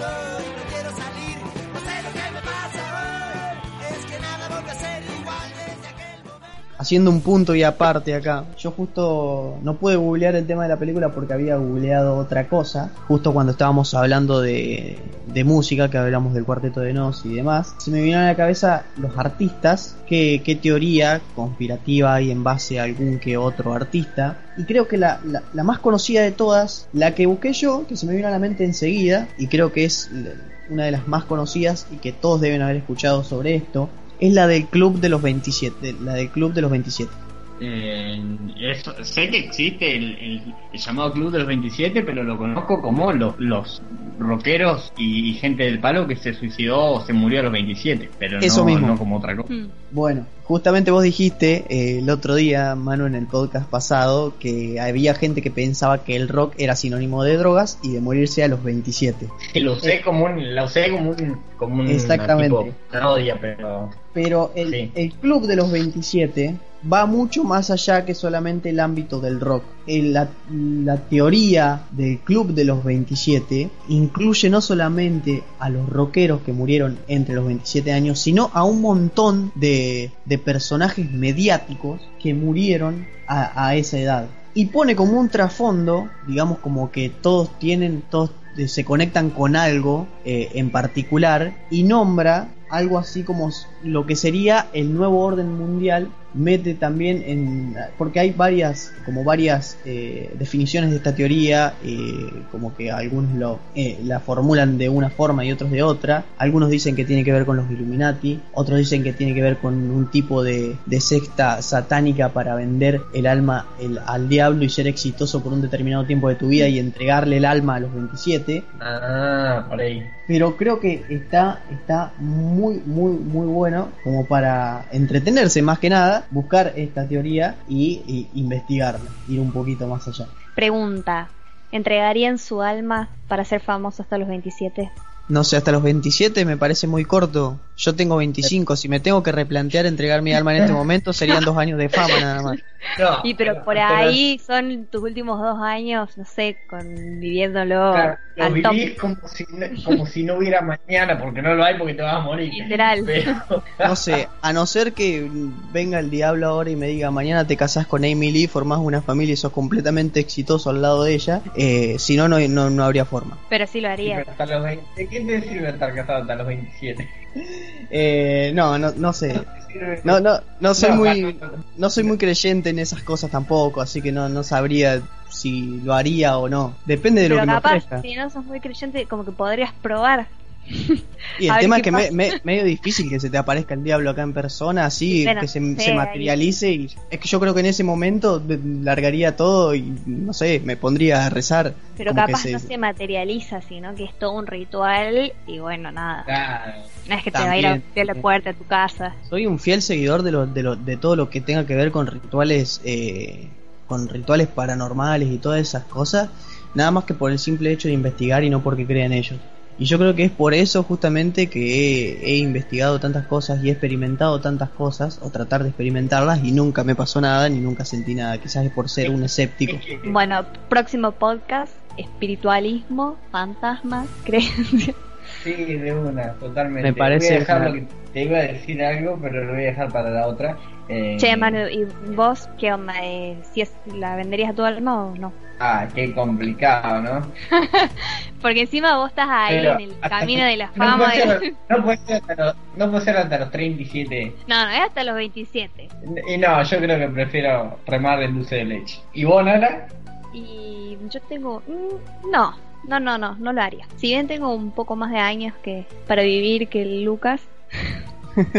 love. Haciendo un punto y aparte acá. Yo justo no pude googlear el tema de la película porque había googleado otra cosa. Justo cuando estábamos hablando de, de música, que hablamos del cuarteto de Nos y demás, se me vino a la cabeza los artistas, qué, qué teoría conspirativa hay en base a algún que otro artista. Y creo que la, la más conocida de todas, la que busqué yo, que se me vino a la mente enseguida, y creo que es una de las más conocidas y que todos deben haber escuchado sobre esto, es la del Club de los 27. La del Club de los 27. Eh, eso- sé que existe el, el- el llamado Club de los 27, pero lo conozco como lo- los rockeros y, y gente del palo que se suicidó o se murió a los 27, pero Eso no, mismo. no como otra cosa. Hmm. Bueno, justamente vos dijiste eh, el otro día, Manu, en el podcast pasado, que había gente que pensaba que el rock era sinónimo de drogas y de morirse a los 27. Lo usé como un, la usé como un, como un Exactamente. tipo parodia, pero Pero el, Sí. el Club de los 27 va mucho más allá que solamente el ámbito del rock. El- la, la teoría del Club de los 27 incluye no solamente a los rockeros que murieron entre los 27 años, sino a un montón de, de personajes mediáticos que murieron a, a esa edad. Y pone como un trasfondo, digamos como que todos tienen, todos se conectan con algo eh, en particular y nombra algo así como lo que sería el nuevo orden mundial mete también en porque hay varias como varias eh, definiciones de esta teoría eh, como que algunos lo eh, la formulan de una forma y otros de otra algunos dicen que tiene que ver con los Illuminati otros dicen que tiene que ver con un tipo de, de secta satánica para vender el alma el- al diablo y ser exitoso por un determinado tiempo de tu vida y entregarle el alma a los 27 ah, por ahí. pero creo que está está muy muy muy bueno como para entretenerse más que nada buscar esta teoría y, y investigarla ir un poquito más allá Pregunta. ¿Entregarían su alma para ser famoso hasta los 27? no sé hasta los 27 me parece muy corto yo tengo 25 si me tengo que replantear entregar mi alma en este momento serían dos años de fama nada más No, Y pero por ahí son tus últimos dos años, no sé, con viviéndolo Claro, lo al top. vivís como si, no, como si no hubiera mañana, porque no lo hay porque te vas a morir. Literal. Pero, no sé a no ser que venga el diablo ahora y me diga mañana te casás con Amy Lee formás una familia y sos completamente exitoso al lado de ella eh, si no no no no habría forma Pero sí lo Sí, haría. pero hasta los 20, ¿Qué te sirve estar casado hasta los 27? Eh, no, no, no sé. No, no, no soy muy, no, soy muy creyente en esas cosas tampoco, así que no, no sabría si lo haría o no. Depende de lo que me capaz, ofrezca. si no sos muy creyente, como que podrías probar. Y el tema es que me, me- medio difícil que se te aparezca el diablo acá en persona, así Bueno, que se, sí, se ahí. materialice y es que yo creo que en ese momento largaría todo y no sé, me pondría a rezar. Pero capaz se- no se materializa, sino que es todo un ritual y bueno, nada. Claro. No es que te va a ir a la puerta a tu casa. Soy un fiel seguidor de, lo, de, lo, de todo lo que tenga que ver con rituales, eh, con rituales paranormales y todas esas cosas, nada más que por el simple hecho de investigar y no porque crea en ellos. Y yo creo que es por eso justamente que he, investigado tantas cosas y he experimentado tantas cosas, o tratar de experimentarlas, y nunca me pasó nada ni nunca sentí nada. Quizás es por ser un escéptico. Bueno, próximo podcast, espiritualismo, fantasmas, creencias. Sí, de una, totalmente. Me parece Voy a dejar lo que te iba a decir algo, pero lo voy a dejar para la otra. Eh, Che, Manu, ¿y vos qué onda? Eh, ¿Si es, la venderías a tu alma o no? Ah, qué complicado, ¿no? Porque encima vos estás ahí Pero en el camino de la no fama. puede, y- ser, no, puede ser hasta los, no puede ser hasta los 37. No, no, es hasta los 27. Y no, yo creo que prefiero remar el dulce de leche. ¿Y vos, Nara? Y yo tengo... mm, No, no, no, no, no lo haría. Si bien tengo un poco más de años que para vivir que el Lucas,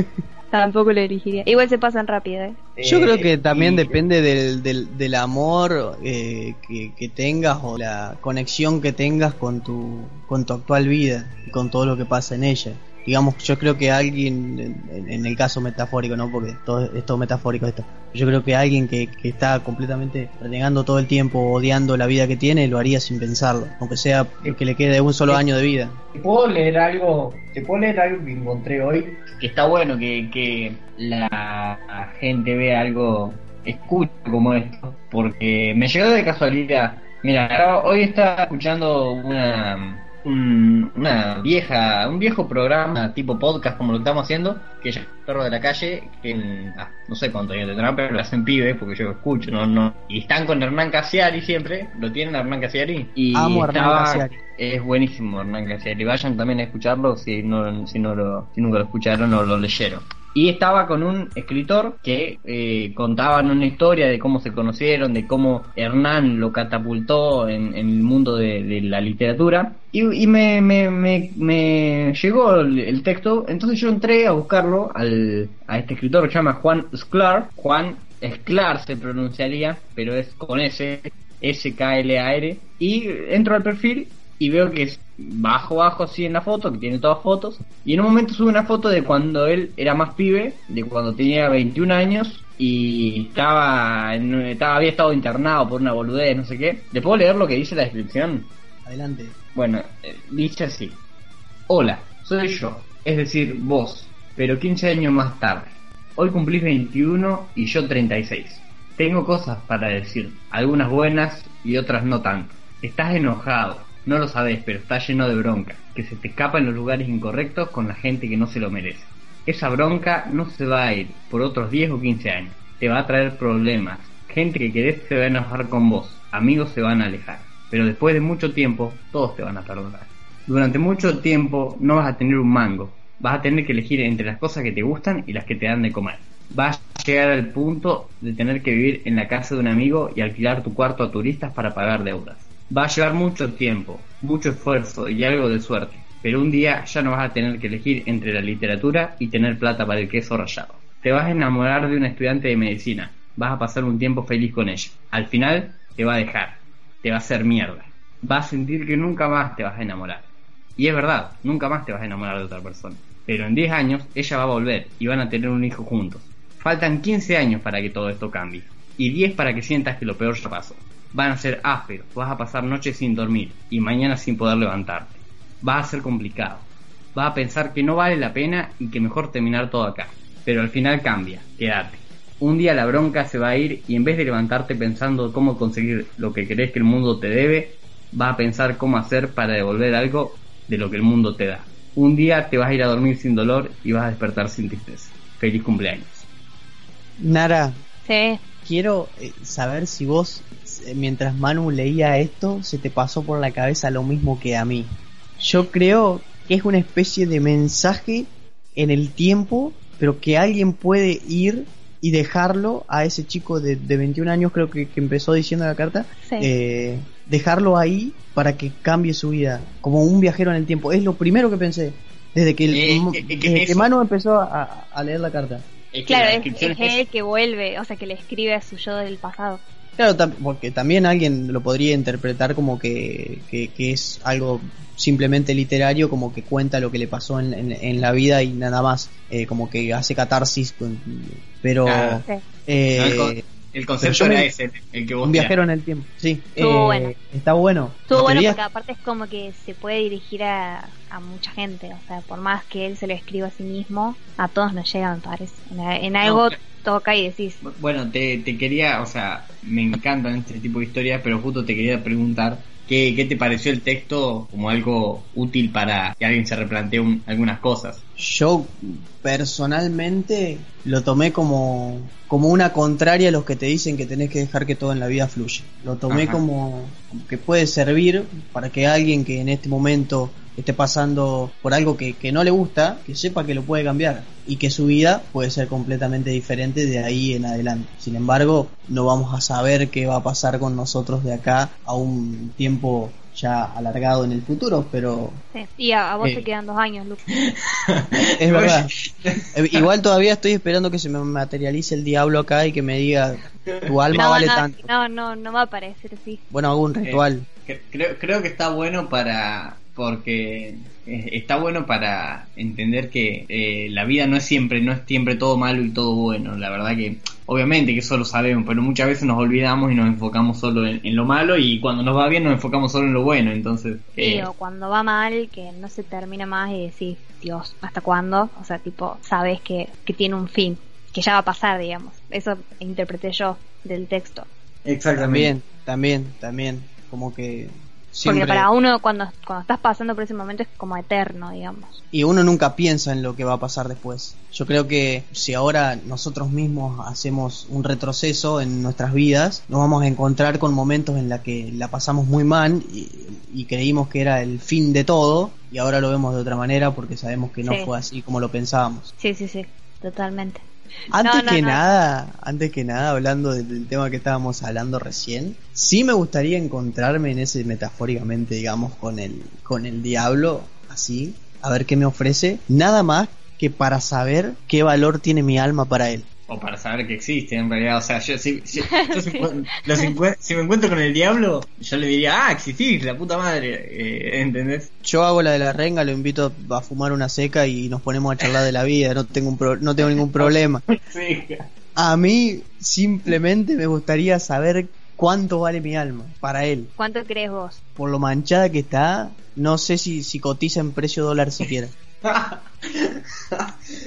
Tampoco lo elegiría. Igual se pasan rápido, ¿eh? Yo Eh, creo que también y- depende del, del, del amor eh, que, que tengas o la conexión que tengas con tu, con tu actual vida y con todo lo que pasa en ella. Digamos, yo creo que alguien, en, en el caso metafórico, ¿no? Porque todo, es todo metafórico esto. Yo creo que alguien que, que está completamente renegando todo el tiempo, odiando la vida que tiene, lo haría sin pensarlo. Aunque sea que le quede un solo año de vida. ¿Te puedo leer algo? ¿Te puedo leer algo que encontré hoy? Que está bueno que, que la gente vea algo, escuche como esto, porque me llegó de casualidad. Mira, hoy estaba escuchando una un- una vieja, un viejo programa tipo podcast como lo estamos haciendo, que ya perro de la calle, que en- ah, no sé cuánto años tendrán, pero lo hacen pibe, porque yo lo escucho, no, no, y están con Hernán Casiari siempre, lo tienen Hernán Casiari, y Amo Hernán estaba- Casiari. es buenísimo Hernán Casiari, vayan también a escucharlo si no, si no lo, si nunca lo escucharon o lo leyeron. Y estaba con un escritor que eh, contaban una historia de cómo se conocieron, de cómo Hernán lo catapultó en, el mundo de, la literatura. Y, me, llegó el, texto, entonces yo entré a buscarlo al, a este escritor que se llama Juan Sklar. Juan Sklar se pronunciaría, pero es con S, S-K-L-A-R. Y entro al perfil y veo que bajo bajo así en la foto, que tiene todas fotos, y en un momento sube una foto de cuando él era más pibe, de cuando tenía 21 años y estaba, en- estaba había estado internado por una boludez, no sé qué. ¿Le puedo leer lo que dice la descripción? Adelante. Bueno, eh, dice así. Hola, soy yo, es decir, vos, pero 15 años más tarde. Hoy cumplís 21 y yo 36. Tengo cosas para decir, algunas buenas y otras no tanto. Estás enojado, no lo sabes, pero estás lleno de bronca, que se te escapa en los lugares incorrectos con la gente que no se lo merece. Esa bronca no se va a ir por otros 10 o 15 años. Te va a traer problemas. Gente que querés se va a enojar con vos. Amigos se van a alejar. Pero después de mucho tiempo, todos te van a perdonar. Durante mucho tiempo no vas a tener un mango. Vas a tener que elegir entre las cosas que te gustan y las que te dan de comer. Vas a llegar al punto de tener que vivir en la casa de un amigo y alquilar tu cuarto a turistas para pagar deudas. Va a llevar mucho tiempo, mucho esfuerzo y algo de suerte. Pero un día ya no vas a tener que elegir entre la literatura y tener plata para el queso rallado. Te vas a enamorar de una estudiante de medicina. Vas a pasar un tiempo feliz con ella. Al final te va a dejar. Te va a hacer mierda. Vas a sentir que nunca más te vas a enamorar. Y es verdad, nunca más te vas a enamorar de otra persona. Pero en 10 años ella va a volver y van a tener un hijo juntos. Faltan 15 años para que todo esto cambie. Y 10 para que sientas que lo peor ya pasó. Van a ser ásperos, vas a pasar noches sin dormir y mañana sin poder levantarte. Va a ser complicado. Vas a pensar que no vale la pena y que mejor terminar todo acá. Pero al final cambia, quédate. Un día la bronca se va a ir y en vez de levantarte pensando cómo conseguir lo que crees que el mundo te debe, vas a pensar cómo hacer para devolver algo de lo que el mundo te da. Un día te vas a ir a dormir sin dolor y vas a despertar sin tristeza. Feliz cumpleaños. Nara, Sí. quiero eh, saber si vos, mientras Manu leía esto, se te pasó por la cabeza lo mismo que a mí. Yo creo que es una especie de mensaje en el tiempo, pero que alguien puede ir y dejarlo a ese chico de, de 21 años, creo que, que empezó diciendo la carta, Sí. eh, dejarlo ahí para que cambie su vida, como un viajero en el tiempo. Es lo primero que pensé. Desde que, el- Eh, eh, que desde que eso- Manu empezó a, a leer la carta. Es que Claro, es es- él que vuelve, o sea, que le escribe a su yo del pasado. Claro, tam- porque también alguien lo podría interpretar como que, que, que es algo simplemente literario, como que cuenta lo que le pasó en, en- en la vida y nada más, eh, como que hace catarsis, con- pero. Sí. eh, el, con- el concepto era me- ese, el que vos un viajero en el tiempo, sí, Estuvo eh, bueno. está bueno. Estuvo porque aparte es como que se puede dirigir a, a mucha gente, o sea, por más que él se lo escriba a sí mismo, a todos nos llega, me parece. En, en algo toca y decís, Bueno, te, te quería, o sea, me encantan este tipo de historias, pero justo te quería preguntar qué, qué te pareció el texto como algo útil para que alguien se replantee un- algunas cosas. Yo personalmente lo tomé como, como una contraria a los que te dicen que tenés que dejar que todo en la vida fluya. Lo tomé Ajá. como, que puede servir para que alguien que en este momento esté pasando por algo que, que no le gusta, que sepa que lo puede cambiar y que su vida puede ser completamente diferente de ahí en adelante. Sin embargo, no vamos a saber qué va a pasar con nosotros de acá a un tiempo ya alargado en el futuro, pero Sí. Y a, a vos Eh. te quedan dos años, Luke. es verdad. Eh, Igual todavía estoy esperando que se me materialice el diablo acá y que me diga tu alma No, vale no, tanto. no, no, no va a aparecer así. Bueno, hago un ritual. Cre- Creo, creo que está bueno para. Porque eh, está bueno para entender que eh, la vida no es siempre, no es siempre todo malo y todo bueno. La verdad que, obviamente que eso lo sabemos, pero muchas veces nos olvidamos y nos enfocamos solo en, en lo malo y cuando nos va bien nos enfocamos solo en lo bueno. Entonces, Sí, eh, o cuando va mal, que no se termina más y decís, Dios, ¿hasta cuándo? O sea, tipo, sabes que, que tiene un fin, que ya va a pasar, digamos. Eso interpreté yo del texto. También, también, también. Como que siempre... Porque para uno, cuando, cuando estás pasando por ese momento, es como eterno, digamos. Y uno nunca piensa en lo que va a pasar después. Yo creo que si ahora nosotros mismos hacemos un retroceso en nuestras vidas, nos vamos a encontrar con momentos en los que la pasamos muy mal y, y creímos que era el fin de todo y ahora lo vemos de otra manera porque sabemos que no Sí. fue así como lo pensábamos. Sí, sí, sí, totalmente. Antes No, no, que no. nada, antes que nada, hablando del, del tema que estábamos hablando recién, sí me gustaría encontrarme en ese metafóricamente, digamos, con el, con el diablo, así, a ver qué me ofrece, nada más que para saber qué valor tiene mi alma para él. O para saber que existe en realidad. O sea, yo, si, yo los me encuentro con el diablo, yo le diría, ah, existís, la puta madre. Eh, ¿Entendés? Yo hago la de la renga, lo invito a fumar una seca y nos ponemos a charlar de la vida, no tengo, un pro- no tengo ningún problema. Sí. A mí simplemente me gustaría saber cuánto vale mi alma para él. ¿Cuánto crees vos? Por lo manchada que está, no sé si, si cotiza en precio dólar siquiera.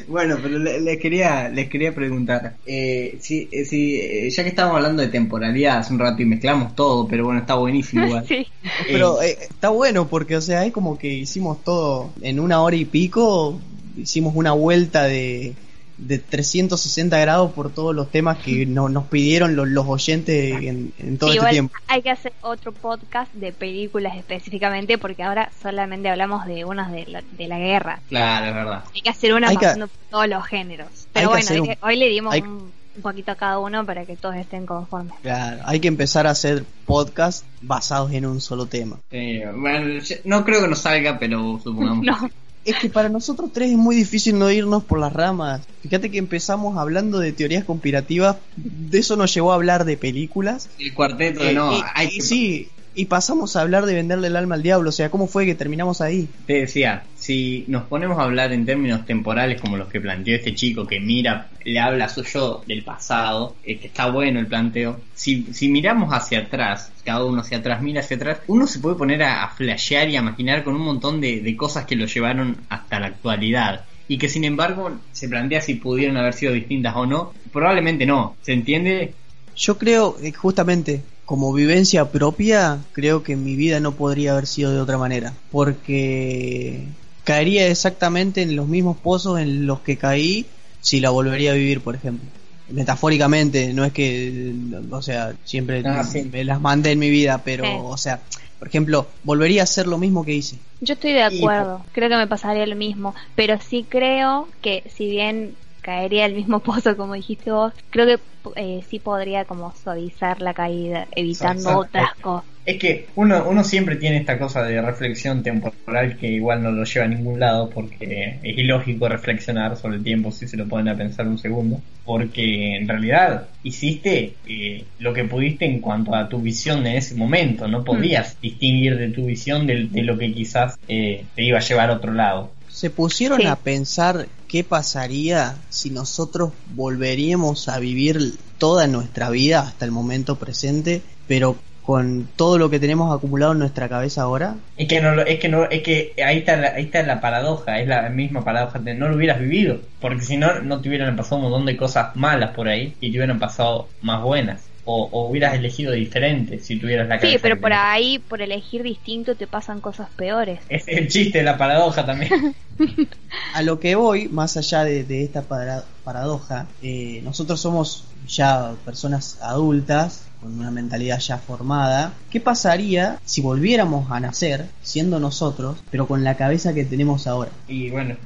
bueno, pero le- les quería les quería preguntar, eh, si, eh, si eh, ya que estábamos hablando de temporalidad hace un rato y mezclamos todo, pero bueno, está buenísimo igual. sí. Pero eh, está bueno porque, o sea, es como que hicimos todo en una hora y pico, hicimos una vuelta de, de 360 grados por todos los temas que no- nos pidieron los, los oyentes en, en todo Sí, este igual tiempo. hay que hacer otro podcast de películas específicamente porque ahora solamente hablamos de unas de la, de la guerra. Claro, es verdad. Hay que hacer una Hay que- pasando por todos los géneros. Pero bueno, hoy, un- hoy le dimos hay- un, un poquito a cada uno para que todos estén conformes. Claro, hay que empezar a hacer podcasts basados en un solo tema. Eh, bueno, no creo que nos salga, pero supongamos. No, Es que para nosotros tres es muy difícil no irnos por las ramas. Fíjate que empezamos hablando de teorías conspirativas, de eso nos llevó a hablar de películas. El cuarteto Eh, no, y- hay y sí, y pasamos a hablar de venderle el alma al diablo. O sea, ¿cómo fue que terminamos ahí? Te decía, si nos ponemos a hablar en términos temporales como los que planteó este chico que mira, le habla su yo del pasado, eh, que está bueno el planteo, si, si miramos hacia atrás, cada uno hacia atrás, mira hacia atrás, uno se puede poner a, flashear y a imaginar con un montón de, de cosas que lo llevaron hasta la actualidad. Y que sin embargo se plantea si pudieron haber sido distintas o no. Probablemente no. ¿Se entiende? Yo creo, eh, justamente, como vivencia propia, creo que mi vida no podría haber sido de otra manera. Porque caería exactamente en los mismos pozos en los que caí si la volvería a vivir, por ejemplo. Metafóricamente, no es que, o sea, siempre Ah, sí. me las mandé en mi vida, pero, Sí. o sea, por ejemplo, volvería a hacer lo mismo que hice. yo estoy de Y- acuerdo. Creo que me pasaría lo mismo. Pero sí creo que si bien caería el mismo pozo como dijiste vos, creo que eh, sí podría como suavizar la caída, evitando Suavizar. otras cosas. Es que uno, uno siempre tiene esta cosa de reflexión temporal que igual no lo lleva a ningún lado porque es ilógico reflexionar sobre el tiempo si se lo ponen a pensar un segundo. Porque en realidad hiciste eh, lo que pudiste en cuanto a tu visión en ese momento. No podías distinguir de tu visión de, de lo que quizás eh, te iba a llevar a otro lado. ¿Se pusieron Sí. a pensar qué pasaría si nosotros volveríamos a vivir toda nuestra vida hasta el momento presente, pero con todo lo que tenemos acumulado en nuestra cabeza ahora? Es que no, es que no, es que ahí está, la, ahí está la paradoja, es la misma paradoja de no lo hubieras vivido, porque si no, no te hubieran pasado un montón de cosas malas por ahí y te hubieran pasado más buenas, o, o hubieras elegido diferente si tuvieras la Sí, cabeza pero que por tenés. ahí, por elegir distinto, te pasan cosas peores. Es el chiste de la paradoja también. A lo que voy, más allá de, de esta para- paradoja, eh, nosotros somos ya personas adultas, con una mentalidad ya formada. ¿Qué pasaría si volviéramos a nacer siendo nosotros, pero con la cabeza que tenemos ahora? y bueno,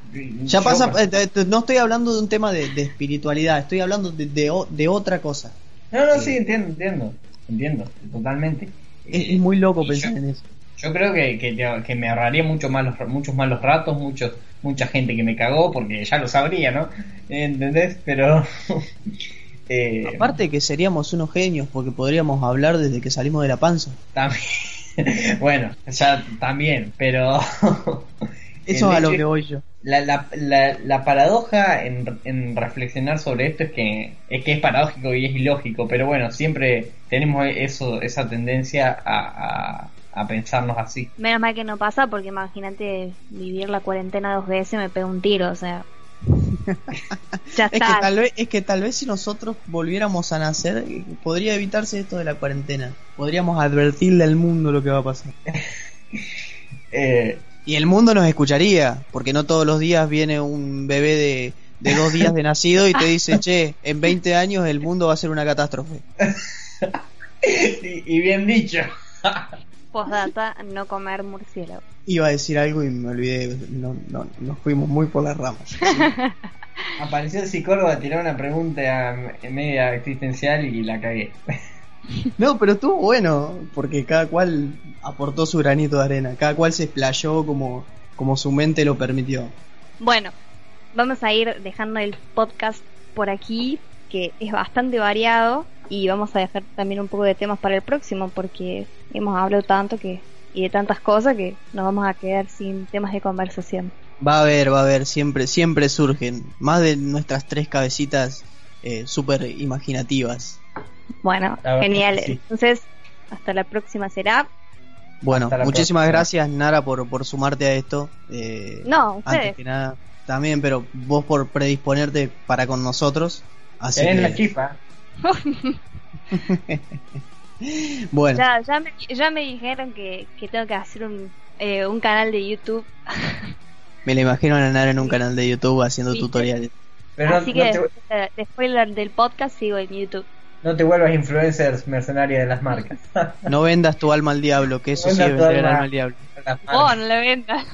Ya pasa, eh, eh, no estoy hablando de un tema de, de espiritualidad, estoy hablando de, de o- de otra cosa. No, no, sí, entiendo, entiendo, entiendo, totalmente. Es, es muy loco Y pensar yo- en eso. Yo creo que, que, te- que me ahorraría mucho más los- muchos malos ratos, muchos, mucha gente que me cagó, porque ya lo sabría, ¿no? ¿Entendés? Pero... eh, Aparte que seríamos unos genios porque podríamos hablar desde que salimos de la panza. También, bueno, ya también, pero... Eso es a lo que voy yo. La, la, la, la paradoja en, en reflexionar sobre esto es que, es que es paradójico y es ilógico, pero bueno, siempre tenemos eso, esa tendencia a, a, a pensarnos así. Menos mal que no pasa porque imagínate vivir la cuarentena dos veces me pega un tiro, o sea. ya Es que, está. tal vez, es que tal vez si nosotros volviéramos a nacer, podría evitarse esto de la cuarentena. Podríamos advertirle al mundo lo que va a pasar. Eh, Y el mundo nos escucharía, porque no todos los días viene un bebé de, de dos días de nacido y te dice, che, en 20 años el mundo va a ser una catástrofe. y, y bien dicho. Postdata, no comer murciélago. Iba a decir algo y me olvidé, no, no, nos fuimos muy por las ramas. Apareció el psicólogo a tirar una pregunta mm, media existencial y la cagué. No, pero estuvo bueno, porque cada cual aportó su granito de arena, cada cual se explayó como, como su mente lo permitió. Bueno, vamos a ir dejando el podcast por aquí, que es bastante variado, y vamos a dejar también un poco de temas para el próximo, porque hemos hablado tanto que y de tantas cosas que nos vamos a quedar sin temas de conversación. Va a haber, va a haber, siempre, siempre surgen, más de nuestras tres cabecitas eh, súper imaginativas. Bueno, genial. sí. Entonces, hasta la próxima será. Bueno, muchísimas próxima. gracias Nara por, por sumarte a esto. eh, No, antes que nada, también, pero vos por predisponerte para con nosotros. Así Tenés la chispa. bueno, Ya, ya, me, ya me dijeron que, que tengo que hacer un, eh, un canal de YouTube. me la imagino a Nara en un canal de YouTube haciendo tutoriales. Pero Así no que te, después, de- después del- del podcast sigo en YouTube. No te vuelvas influencers mercenaria de las marcas. No vendas tu alma al diablo, que eso No sí es vendas vender alma. alma al diablo. Oh, no la venta.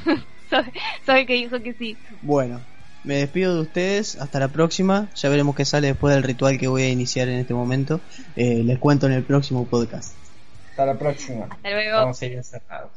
soy, soy que dijo que sí. Bueno, me despido de ustedes, hasta la próxima. Ya veremos qué sale después del ritual que voy a iniciar en este momento. Eh, les cuento en el próximo podcast. Hasta la próxima. Hasta luego. Vamos a ir encerrados.